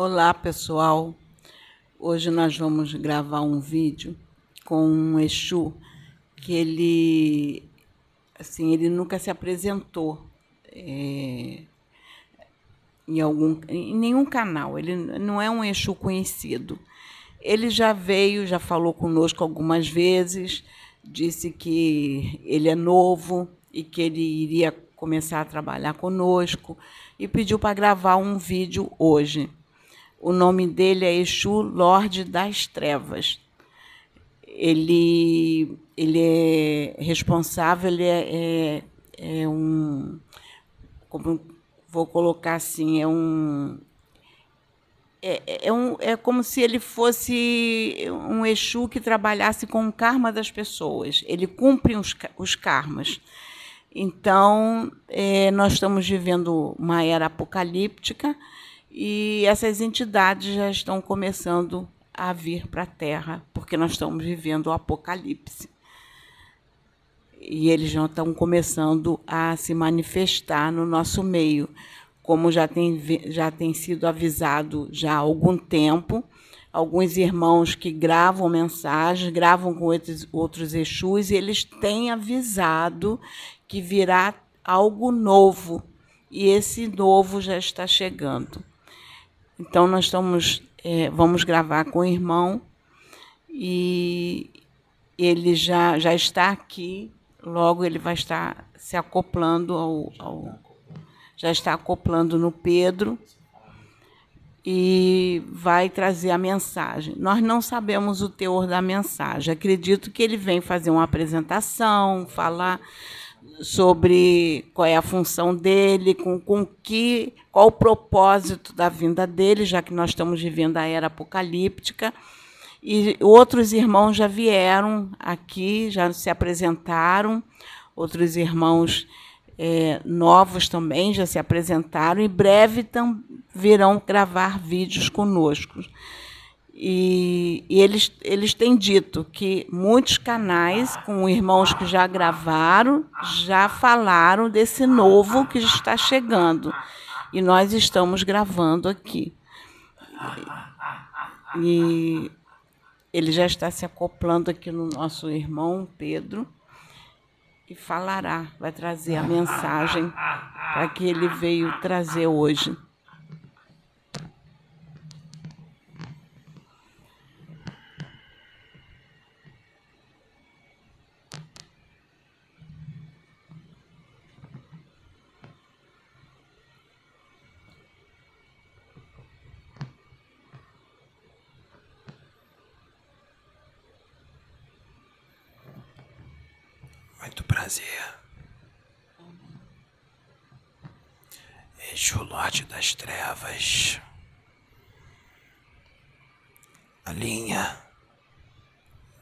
Olá, pessoal. Hoje nós vamos gravar um vídeo com um Exu que ele, assim, ele nunca se apresentou é, em algum, em nenhum canal. Ele não é um Exu conhecido. Ele já veio, já falou conosco algumas vezes, disse que ele é novo e que ele iria começar a trabalhar conosco e pediu para gravar um vídeo hoje. O nome dele é Exu Lorde das Trevas. Ele, ele é responsável, ele é, é, é um. Como vou colocar assim, é um. É, é, um, é como se ele fosse um Exu que trabalhasse com o karma das pessoas. Ele cumpre os, os karmas. Então, é, nós estamos vivendo uma era apocalíptica e essas entidades já estão começando a vir para a Terra, porque nós estamos vivendo o apocalipse. E eles já estão começando a se manifestar no nosso meio, como já tem, já tem sido avisado já há algum tempo. Alguns irmãos que gravam mensagens, gravam com outros, outros Exus, e eles têm avisado que virá algo novo, e esse novo já está chegando. Então nós estamos, é, vamos gravar com o irmão e ele já, já está aqui, logo ele vai estar se acoplando ao, ao já está acoplando no Pedro e vai trazer a mensagem. Nós não sabemos o teor da mensagem. Acredito que ele vem fazer uma apresentação, falar sobre qual é a função dele, com, com que, qual o propósito da vinda dele, já que nós estamos vivendo a era apocalíptica. E outros irmãos já vieram aqui, já se apresentaram, outros irmãos é, novos também já se apresentaram, e breve virão gravar vídeos conosco. E, e, eles, eles têm dito que muitos canais, com irmãos que já gravaram, já falaram desse novo que está chegando. E nós estamos gravando aqui. E ele já está se acoplando aqui no nosso irmão Pedro e falará, vai trazer a mensagem para que ele veio trazer hoje. Prazer. Exu Lorde das Trevas. A linha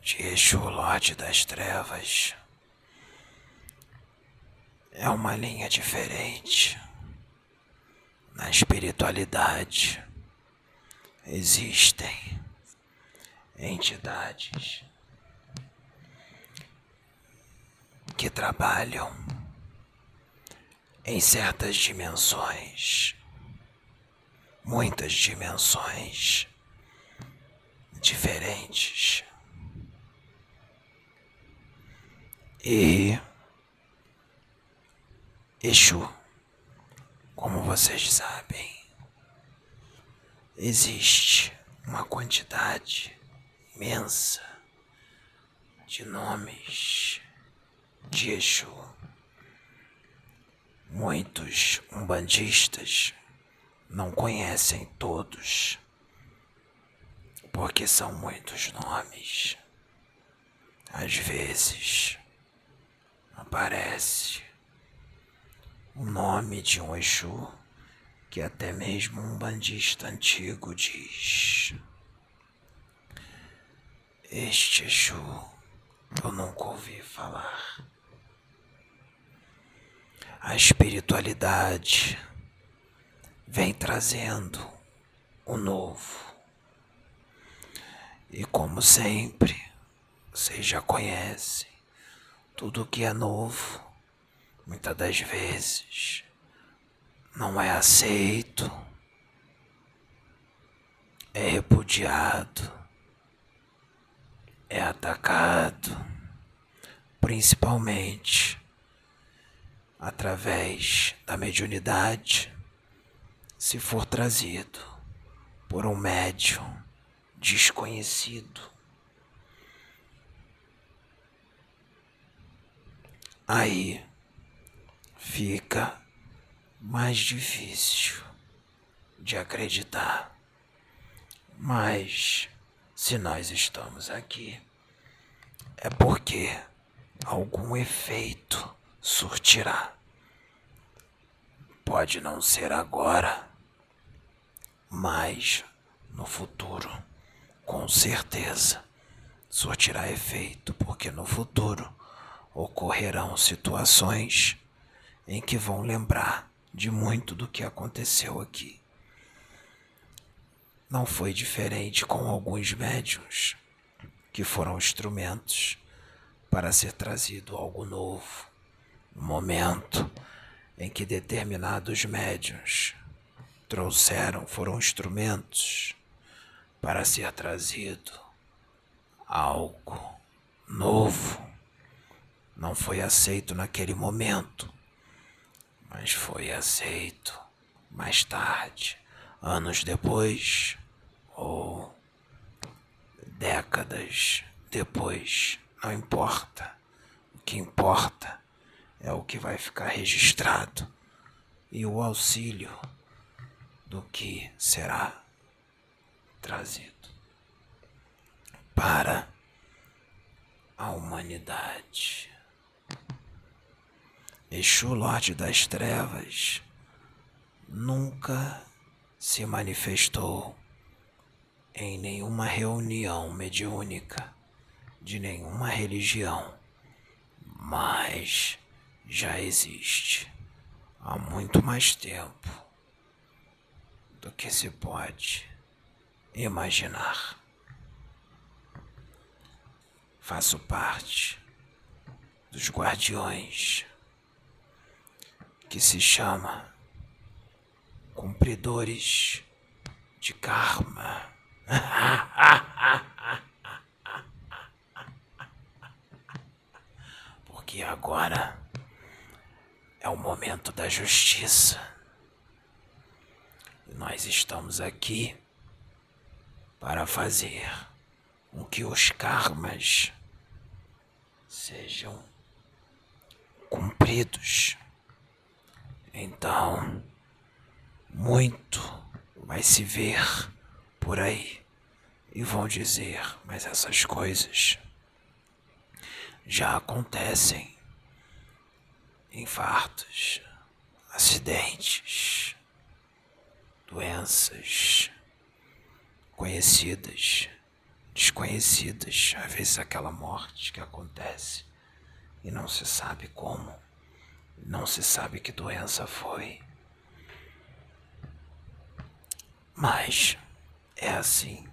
de Exu Lorde das Trevas é uma linha diferente. Na espiritualidade existem entidades que trabalham em certas dimensões, muitas dimensões diferentes. E Exu, como vocês sabem, existe uma quantidade imensa de nomes de Exu. Muitos umbandistas não conhecem todos, porque são muitos nomes. Às vezes aparece o nome de um Exu que até mesmo um bandista antigo diz. Este Exu eu nunca ouvi falar a espiritualidade vem trazendo o novo. E como sempre, vocês já conhecem, tudo que é novo, muitas das vezes, não é aceito. é repudiado, é atacado, principalmente através da mediunidade, se for trazido por um médium desconhecido. Aí fica mais difícil de acreditar. Mas se nós estamos aqui, é porque algum efeito surtirá. Pode não ser agora, mas no futuro, com certeza, surtirá efeito, porque no futuro ocorrerão situações em que vão lembrar de muito do que aconteceu aqui. Não foi diferente com alguns médiums que foram instrumentos para ser trazido algo novo, no momento em que determinados médiums trouxeram, foram instrumentos para ser trazido algo novo. Não foi aceito naquele momento, mas foi aceito mais tarde anos depois ou décadas depois, não importa. O que importa é o que vai ficar registrado e o auxílio do que será trazido para a humanidade. Exu, Lorde das Trevas, nunca se manifestou em nenhuma reunião mediúnica de nenhuma religião, mas já existe há muito mais tempo do que se pode imaginar. Faço parte dos guardiões que se chama cumpridores de karma. Porque agora é o momento da justiça. Nós estamos aqui para fazer com que os karmas sejam cumpridos. Então, muito vai se ver por aí e vão dizer, mas essas coisas já acontecem. Infartos, acidentes, doenças conhecidas, desconhecidas, às vezes aquela morte que acontece e não se sabe como, não se sabe que doença foi. Mas é assim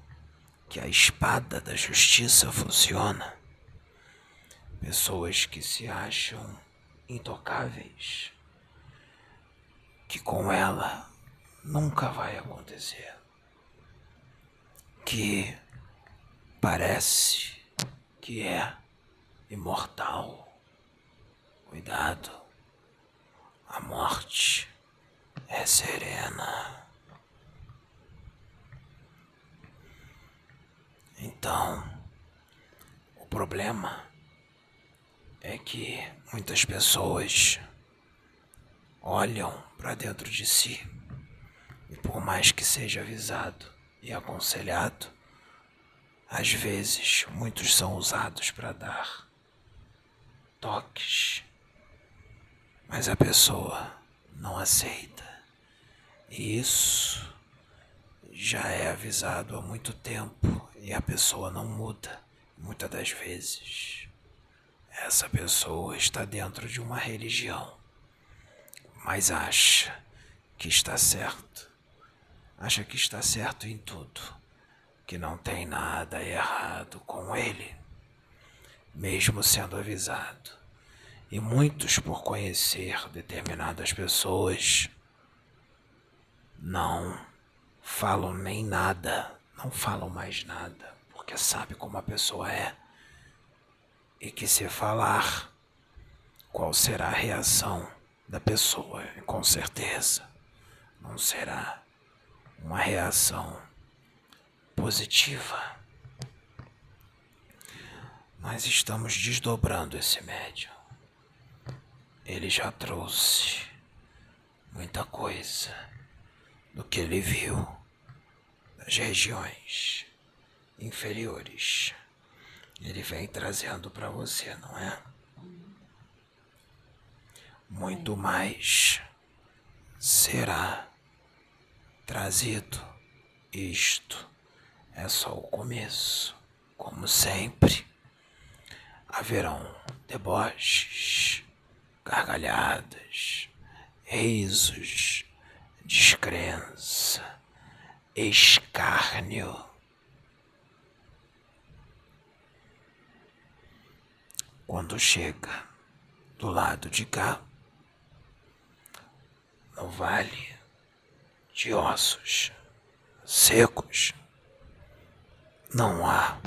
que a espada da justiça funciona. Pessoas que se acham intocáveis, que com ela nunca vai acontecer, que parece que é imortal. Cuidado, a morte é serena. Então, o problema é que muitas pessoas olham para dentro de si e, por mais que seja avisado e aconselhado, às vezes muitos são usados para dar toques, mas a pessoa não aceita. E isso já é avisado há muito tempo e a pessoa não muda. Muitas das vezes, essa pessoa está dentro de uma religião, mas acha que está certo. Acha que está certo em tudo, que não tem nada errado com ele, mesmo sendo avisado. E muitos, por conhecer determinadas pessoas, não falam nem nada não falam mais nada, porque sabe como a pessoa é. E que se falar, qual será a reação da pessoa, com certeza não será uma reação positiva. Nós estamos desdobrando esse médium. Ele já trouxe muita coisa do que ele viu das regiões inferiores. Ele vem trazendo para você, não é? Muito mais será trazido. Isto é só o começo, como sempre haverão deboches, gargalhadas, risos, descrença, escárnio. Quando chega do lado de cá, no vale de ossos secos, não há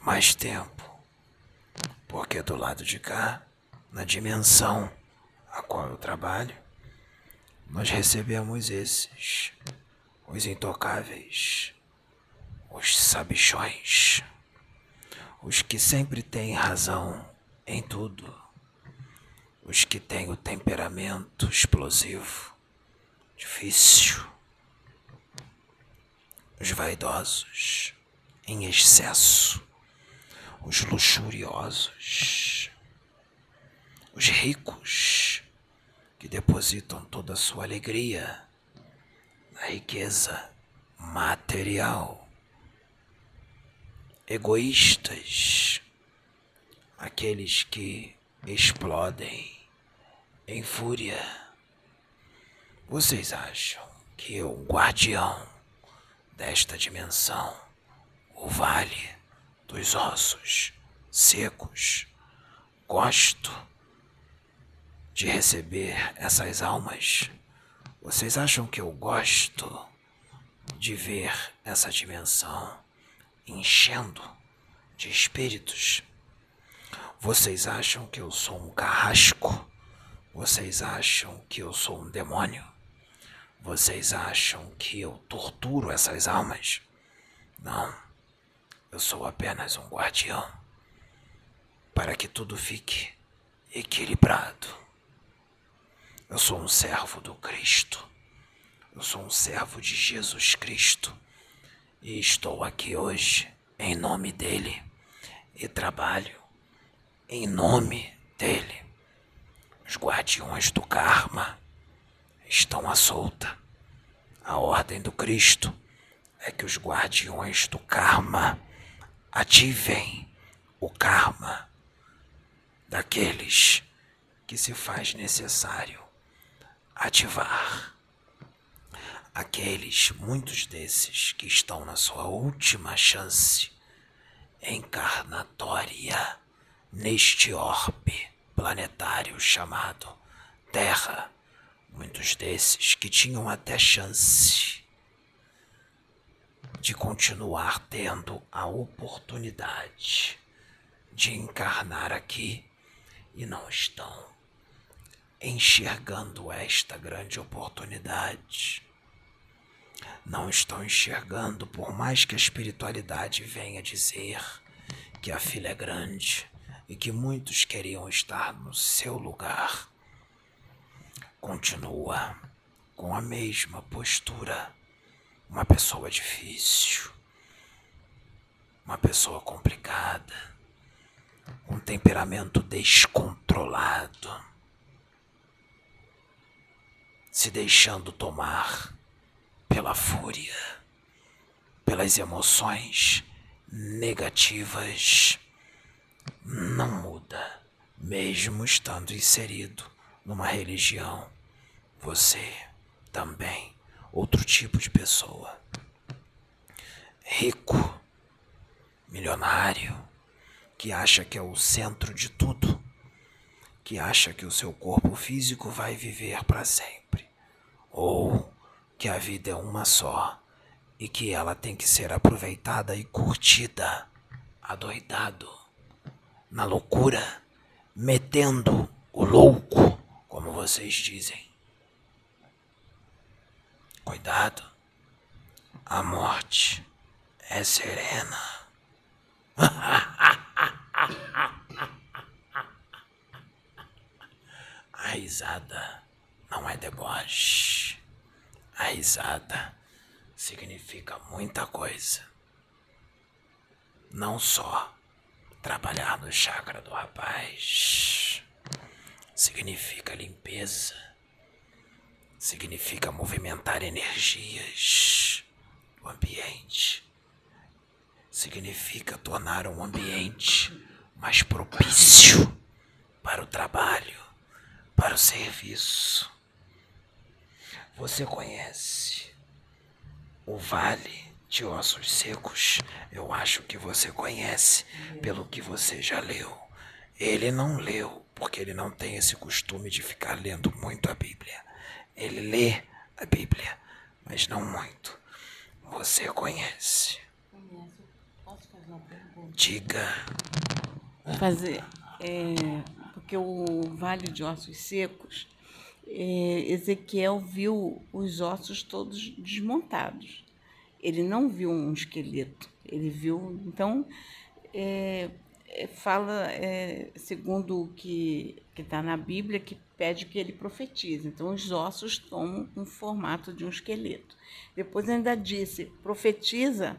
mais tempo. Porque do lado de cá, na dimensão a qual eu trabalho, nós recebemos esses, os intocáveis, os sabichões, os que sempre têm razão em tudo, os que têm o temperamento explosivo, difícil, os vaidosos, em excesso. Os luxuriosos, os ricos, que depositam toda a sua alegria na riqueza material, egoístas, aqueles que explodem em fúria. Vocês acham que o guardião desta dimensão, o vale, dos ossos secos. Gosto de receber essas almas. Vocês acham que eu gosto de ver essa dimensão enchendo de espíritos? Vocês acham que eu sou um carrasco? Vocês acham que eu sou um demônio? Vocês acham que eu torturo essas almas? Não. Eu sou apenas um guardião para que tudo fique equilibrado. Eu sou um servo do Cristo. Eu sou um servo de Jesus Cristo. E estou aqui hoje em nome dele e trabalho em nome dele. Os guardiões do karma estão à solta. A ordem do Cristo é que os guardiões do karma ativem o karma daqueles que se faz necessário ativar. Aqueles, muitos desses, que estão na sua última chance encarnatória neste orbe planetário chamado Terra. Muitos desses que tinham até chance de continuar tendo a oportunidade de encarnar aqui e não estão enxergando esta grande oportunidade. Não estão enxergando, por mais que a espiritualidade venha dizer que a fila é grande e que muitos queriam estar no seu lugar. Continua com a mesma postura uma pessoa difícil, uma pessoa complicada, um temperamento descontrolado, se deixando tomar pela fúria, pelas emoções negativas, não muda, mesmo estando inserido numa religião. Você também outro tipo de pessoa. Rico, milionário, que acha que é o centro de tudo, que acha que o seu corpo físico vai viver para sempre, ou que a vida é uma só e que ela tem que ser aproveitada e curtida, adoidado, na loucura, metendo o louco, como vocês dizem. Cuidado, a morte é serena. A risada não é deboche. A risada significa muita coisa. Não só trabalhar no chakra do rapaz significa limpeza, significa movimentar energias do ambiente, significa tornar um ambiente mais propício para o trabalho, para o serviço. Você conhece o Vale de Ossos Secos? Eu acho que você conhece pelo que você já leu. Ele não leu porque ele não tem esse costume de ficar lendo muito a Bíblia. Ele lê a Bíblia, mas não muito. Você conhece. Posso fazer uma pergunta? Diga. Fazer. É, porque o Vale de Ossos Secos é, Ezequiel viu os ossos todos desmontados. Ele não viu um esqueleto. Ele viu. Então, é, é fala, é, segundo o que está na Bíblia, que pede que ele profetize. Então, os ossos tomam um formato de um esqueleto. Depois, ainda disse: profetiza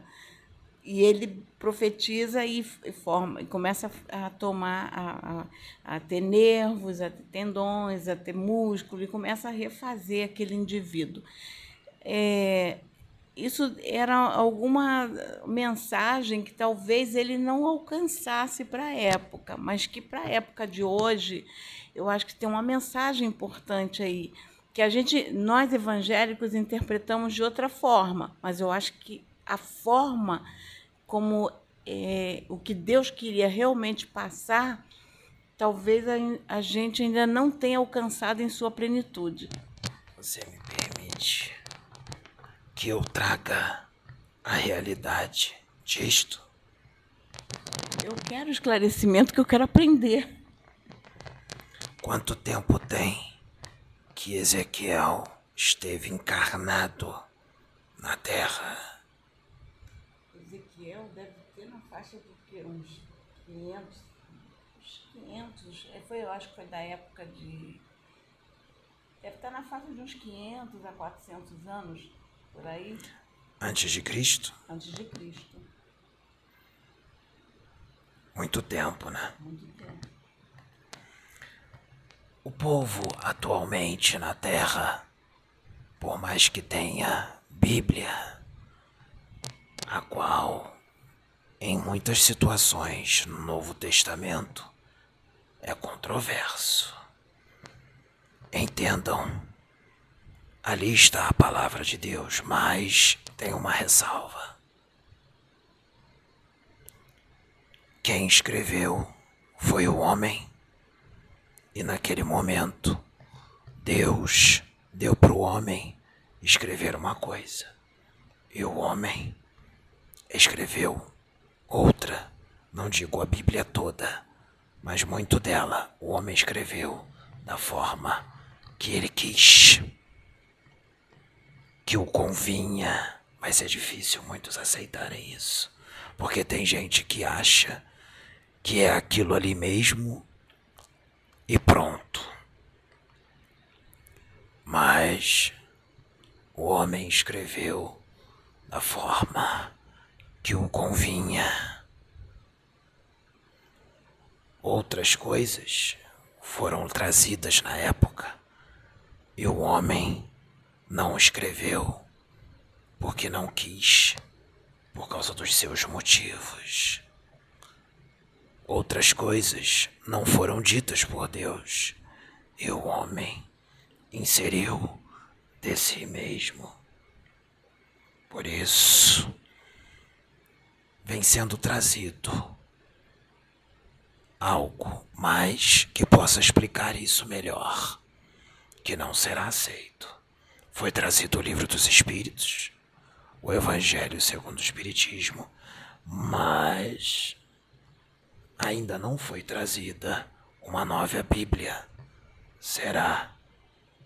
e ele profetiza e forma e começa a tomar a, a, a, ter nervos, a ter tendões, a ter músculo e começa a refazer aquele indivíduo. É, isso era alguma mensagem que talvez ele não alcançasse para a época, mas que para a época de hoje eu acho que tem uma mensagem importante aí que a gente nós evangélicos interpretamos de outra forma, mas eu acho que a forma como é, o que Deus queria realmente passar, talvez a, a gente ainda não tenha alcançado em sua plenitude. Você me permite que eu traga a realidade disto? Eu quero esclarecimento, que eu quero aprender. Quanto tempo tem que Ezequiel esteve encarnado na terra? Ezequiel deve ter na faixa de que, uns 500, uns 500, é, foi, eu acho que foi da época de. Deve estar na faixa de uns 500 a 400 anos, por aí. Antes de Cristo? Antes de Cristo. Muito tempo, né? Muito tempo. O povo atualmente na Terra, por mais que tenha Bíblia, a qual, em muitas situações no Novo Testamento, é controverso. Entendam, ali está a palavra de Deus, mas tem uma ressalva. Quem escreveu foi o homem, e naquele momento, Deus deu para o homem escrever uma coisa, e o homem escreveu outra, não digo a Bíblia toda, mas muito dela o homem escreveu da forma que ele quis, que o convinha, mas é difícil muitos aceitarem isso, porque tem gente que acha que é aquilo ali mesmo e pronto. Mas o homem escreveu da forma que o convinha. Outras coisas foram trazidas na época e o homem não escreveu porque não quis, por causa dos seus motivos. Outras coisas não foram ditas por Deus e o homem inseriu de si mesmo. Por isso, vem sendo trazido algo mais que possa explicar isso melhor, que não será aceito. Foi trazido o livro dos Espíritos, o Evangelho segundo o Espiritismo, mas ainda não foi trazida uma nova Bíblia. Será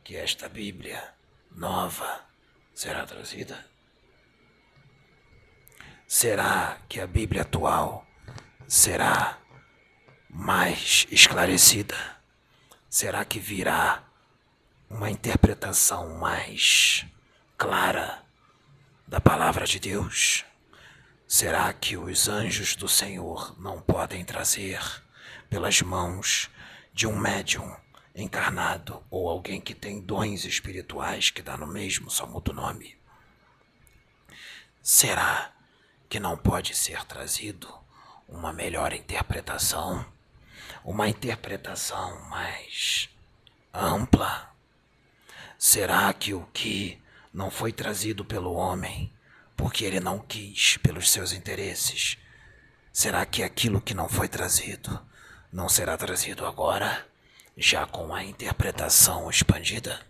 que esta Bíblia nova será trazida? Será que a Bíblia atual será mais esclarecida? Será que virá uma interpretação mais clara da palavra de Deus? Será que os anjos do Senhor não podem trazer pelas mãos de um médium encarnado ou alguém que tem dons espirituais que dá no mesmo, só muda o nome? Será que não pode ser trazido uma melhor interpretação? Uma interpretação mais ampla? Será que o que não foi trazido pelo homem porque ele não quis pelos seus interesses. Será que aquilo que não foi trazido não será trazido agora, já com a interpretação expandida?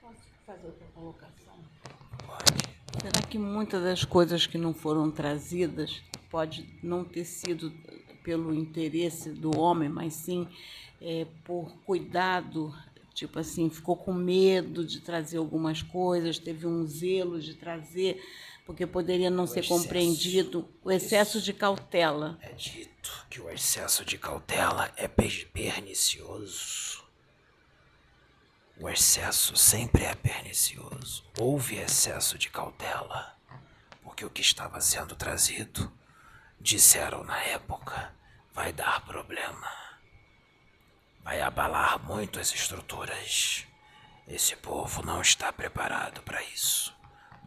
Posso fazer outra colocação? Pode. Será que muitas das coisas que não foram trazidas pode não ter sido pelo interesse do homem, mas sim é, por cuidado Tipo assim, ficou com medo de trazer algumas coisas, teve um zelo de trazer, porque poderia não o ser excesso, compreendido. O excesso de cautela. É dito que o excesso de cautela é pernicioso. O excesso sempre é pernicioso. Houve excesso de cautela, porque o que estava sendo trazido, disseram na época, vai dar problema vai abalar muito as estruturas. Esse povo não está preparado para isso,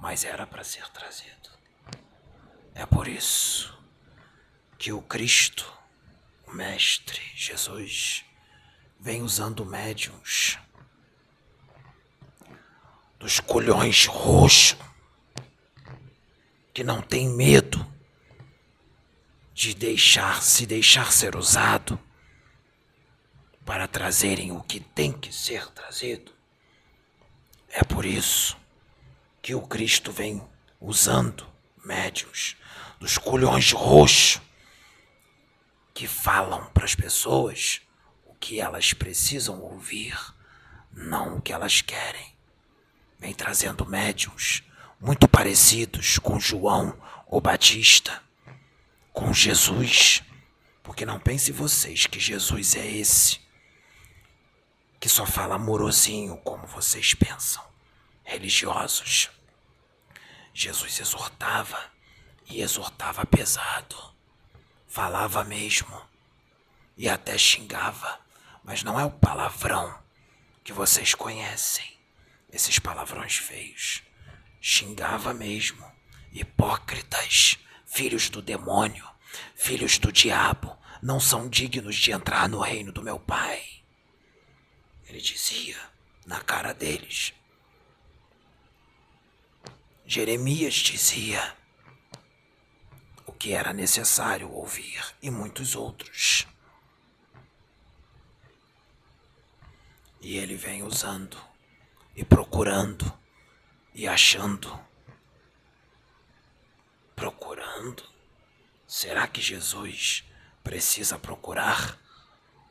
mas era para ser trazido. É por isso que o Cristo, o Mestre Jesus, vem usando médiums dos colhões roxos que não tem medo de deixar se deixar ser usado para trazerem o que tem que ser trazido. É por isso que o Cristo vem usando médios dos colhões roxos que falam para as pessoas o que elas precisam ouvir, não o que elas querem. Vem trazendo médiums muito parecidos com João ou Batista, com Jesus, porque não pense vocês que Jesus é esse que só fala amorosinho como vocês pensam, religiosos. Jesus exortava e exortava pesado, falava mesmo e até xingava, mas não é o palavrão que vocês conhecem, esses palavrões feios. Xingava mesmo, hipócritas, filhos do demônio, filhos do diabo, não são dignos de entrar no reino do meu Pai. Ele dizia na cara deles. Jeremias dizia o que era necessário ouvir e muitos outros. E ele vem usando e procurando e achando. Procurando? Será que Jesus precisa procurar?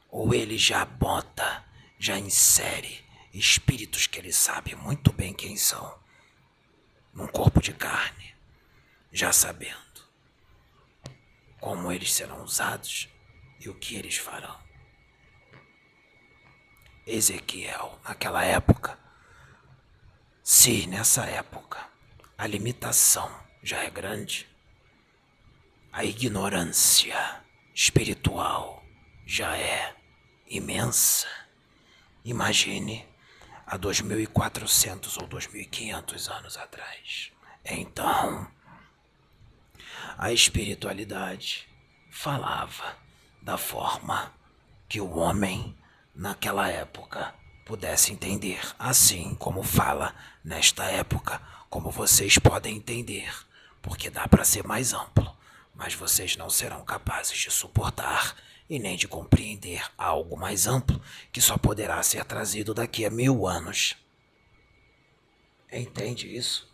Ou ele já bota já insere espíritos que ele sabe muito bem quem são num corpo de carne, já sabendo como eles serão usados e o que eles farão. Ezequiel, naquela época, se nessa época a limitação já é grande, a ignorância espiritual já é imensa Imagine há 2.400 ou 2.500 anos atrás. Então, a espiritualidade falava da forma que o homem naquela época pudesse entender, assim como fala nesta época, como vocês podem entender, porque dá para ser mais amplo, mas vocês não serão capazes de suportar e nem de compreender algo mais amplo que só poderá ser trazido daqui a mil anos. Entende isso?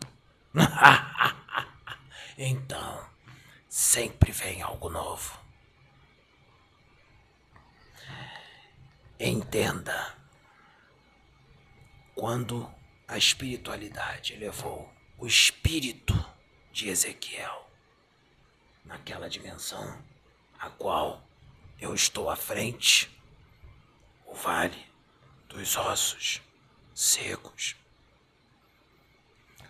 então, sempre vem algo novo. Entenda. Quando a espiritualidade levou o espírito de Ezequiel naquela dimensão a qual eu estou à frente, o vale dos ossos secos.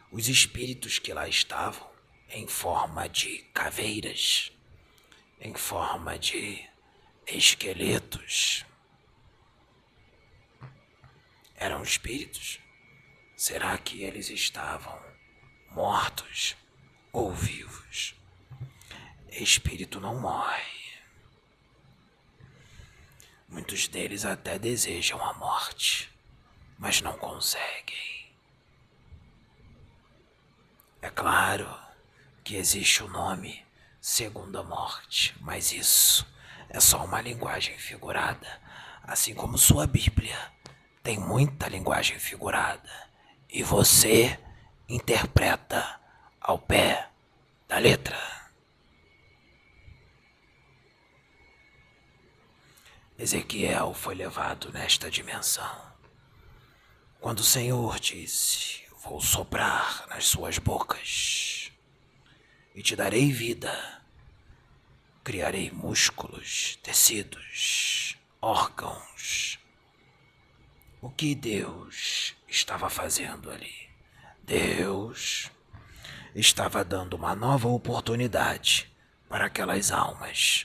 Os espíritos que lá estavam, em forma de caveiras, em forma de esqueletos, eram espíritos? Será que eles estavam mortos ou vivos? Espírito não morre. Muitos deles até desejam a morte, mas não conseguem. É claro que existe o nome segunda morte, mas isso é só uma linguagem figurada, assim como sua Bíblia tem muita linguagem figurada e você interpreta ao pé da letra. Ezequiel foi levado nesta dimensão. Quando o Senhor disse: Vou soprar nas suas bocas e te darei vida, criarei músculos, tecidos, órgãos. O que Deus estava fazendo ali? Deus estava dando uma nova oportunidade para aquelas almas